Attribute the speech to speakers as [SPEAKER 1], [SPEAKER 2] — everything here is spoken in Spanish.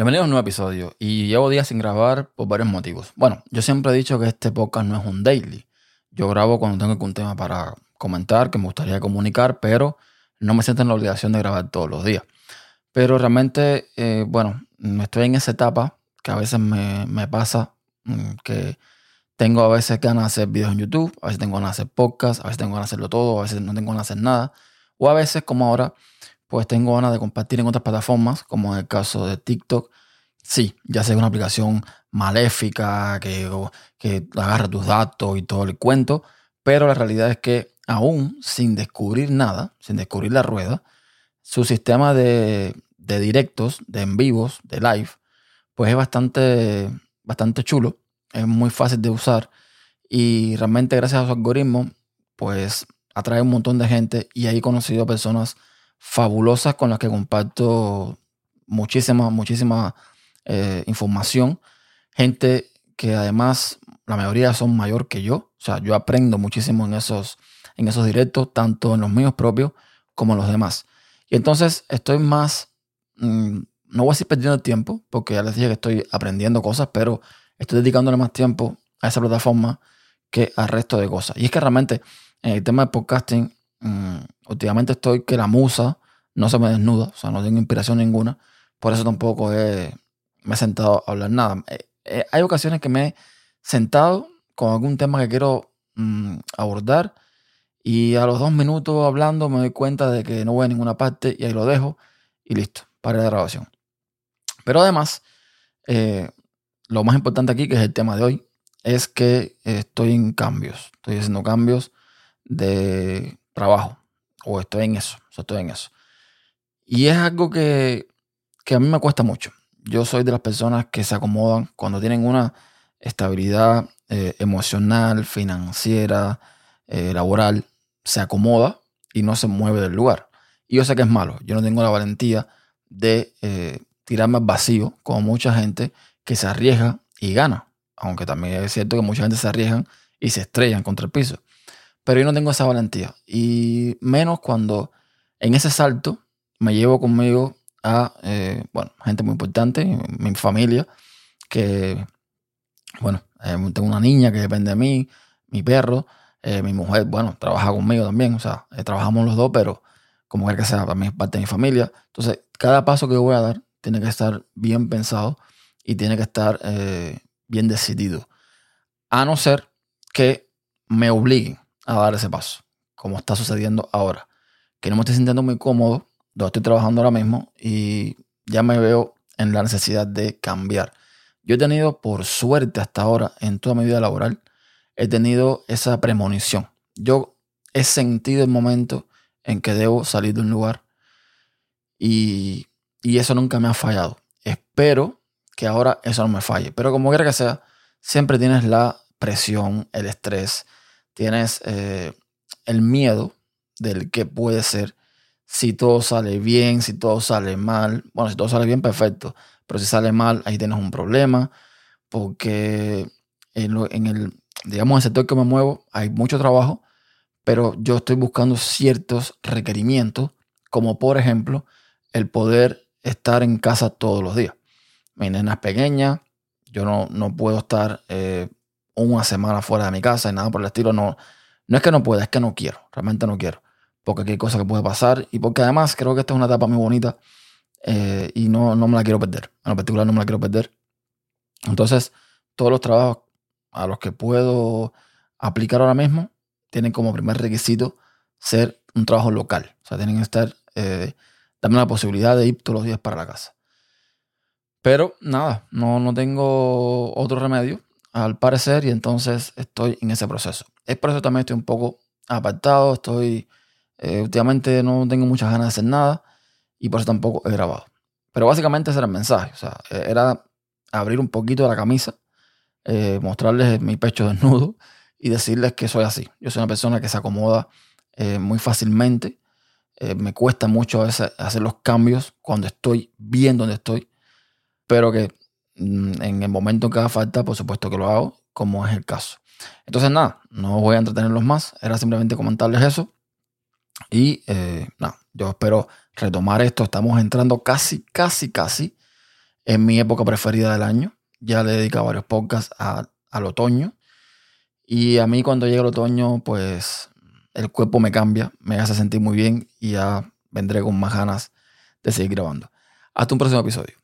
[SPEAKER 1] Bienvenidos a un nuevo episodio y llevo días sin grabar por varios motivos. Bueno, yo siempre he dicho que este podcast no es un daily. Yo grabo cuando tengo algún tema para comentar, que me gustaría comunicar, pero no me siento en la obligación de grabar todos los días. Pero realmente, eh, bueno, estoy en esa etapa que a veces me, me pasa mm, que tengo a veces ganas de hacer videos en YouTube, a veces tengo ganas de hacer podcasts, a veces tengo ganas de hacerlo todo, a veces no tengo ganas de hacer nada. O a veces, como ahora, pues tengo ganas de compartir en otras plataformas, como en el caso de TikTok. Sí, ya es una aplicación maléfica, que, que agarra tus datos y todo el cuento, pero la realidad es que aún sin descubrir nada, sin descubrir la rueda, su sistema de, de directos, de en vivos, de live, pues es bastante, bastante chulo, es muy fácil de usar y realmente gracias a su algoritmo, pues atrae un montón de gente y ahí he conocido personas fabulosas con las que comparto muchísima, muchísima eh, información. Gente que además la mayoría son mayor que yo. O sea, yo aprendo muchísimo en esos, en esos directos, tanto en los míos propios como en los demás. Y entonces estoy más, mm, no voy a decir perdiendo el tiempo, porque ya les dije que estoy aprendiendo cosas, pero estoy dedicándole más tiempo a esa plataforma que al resto de cosas. Y es que realmente en el tema de podcasting Mm, últimamente estoy que la musa no se me desnuda, o sea, no tengo inspiración ninguna. Por eso tampoco me he sentado a hablar nada. Eh, eh, hay ocasiones que me he sentado con algún tema que quiero mm, abordar y a los dos minutos hablando me doy cuenta de que no voy a ninguna parte y ahí lo dejo y listo, para la grabación. Pero además, eh, lo más importante aquí, que es el tema de hoy, es que estoy en cambios. Estoy haciendo cambios de trabajo o estoy en eso, o estoy en eso. Y es algo que, que, a mí me cuesta mucho. Yo soy de las personas que se acomodan cuando tienen una estabilidad eh, emocional, financiera, eh, laboral, se acomoda y no se mueve del lugar. Y yo sé que es malo. Yo no tengo la valentía de eh, tirarme al vacío, como mucha gente que se arriesga y gana. Aunque también es cierto que mucha gente se arriesgan y se estrellan contra el piso. Pero yo no tengo esa valentía. Y menos cuando en ese salto me llevo conmigo a, eh, bueno, gente muy importante, mi familia, que, bueno, eh, tengo una niña que depende de mí, mi perro, eh, mi mujer, bueno, trabaja conmigo también, o sea, trabajamos los dos, pero como quiera que sea, también es parte de mi familia. Entonces, cada paso que voy a dar tiene que estar bien pensado y tiene que estar bien decidido. A no ser que me obliguen a dar ese paso, como está sucediendo ahora. Que no me estoy sintiendo muy cómodo, donde estoy trabajando ahora mismo y ya me veo en la necesidad de cambiar. Yo he tenido, por suerte hasta ahora, en toda mi vida laboral, he tenido esa premonición. Yo he sentido el momento en que debo salir de un lugar y, y eso nunca me ha fallado. Espero que ahora eso no me falle. Pero como quiera que sea, siempre tienes la presión, el estrés, tienes eh, el miedo del que puede ser si todo sale bien, si todo sale mal. Bueno, si todo sale bien, perfecto. Pero si sale mal, ahí tienes un problema. Porque en, el, digamos, el sector que me muevo, hay mucho trabajo, pero yo estoy buscando ciertos requerimientos, como por ejemplo, el poder estar en casa todos los días. Mi nena es pequeña, yo no, no puedo estar eh, una semana fuera de mi casa y nada por el estilo. No, no es que no pueda, es que no quiero. Realmente no quiero. Porque aquí hay cosas que puede pasar y porque además creo que esta es una etapa muy bonita eh, y no, no me la quiero perder. En lo particular no me la quiero perder. Entonces, todos los trabajos a los que puedo aplicar ahora mismo tienen como primer requisito ser un trabajo local. O sea, tienen que estar, eh, la posibilidad de ir todos los días para la casa. Pero nada, no, no tengo otro remedio al parecer, y entonces estoy en ese proceso. Es por eso también estoy un poco apartado, estoy, eh, últimamente no tengo muchas ganas de hacer nada, y por eso tampoco he grabado. Pero básicamente ese era el mensaje, o sea, e, era abrir un poquito la camisa, eh, mostrarles mi pecho desnudo y decirles que soy así. Yo soy una persona que se acomoda eh, muy fácilmente, me cuesta mucho a veces hacer los cambios cuando estoy bien donde estoy, pero que en el momento que haga falta, por supuesto que lo hago, como es el caso. Entonces, nada, no voy a entretenerlos más, era simplemente comentarles eso. Y eh, nada, yo espero retomar esto. Estamos entrando casi, casi, casi Es mi época preferida del año. Ya le he dedicado varios podcasts al otoño. Y a mí cuando llega el otoño, pues el cuerpo me cambia, me hace sentir muy bien y ya vendré con más ganas de seguir grabando. Hasta un próximo episodio.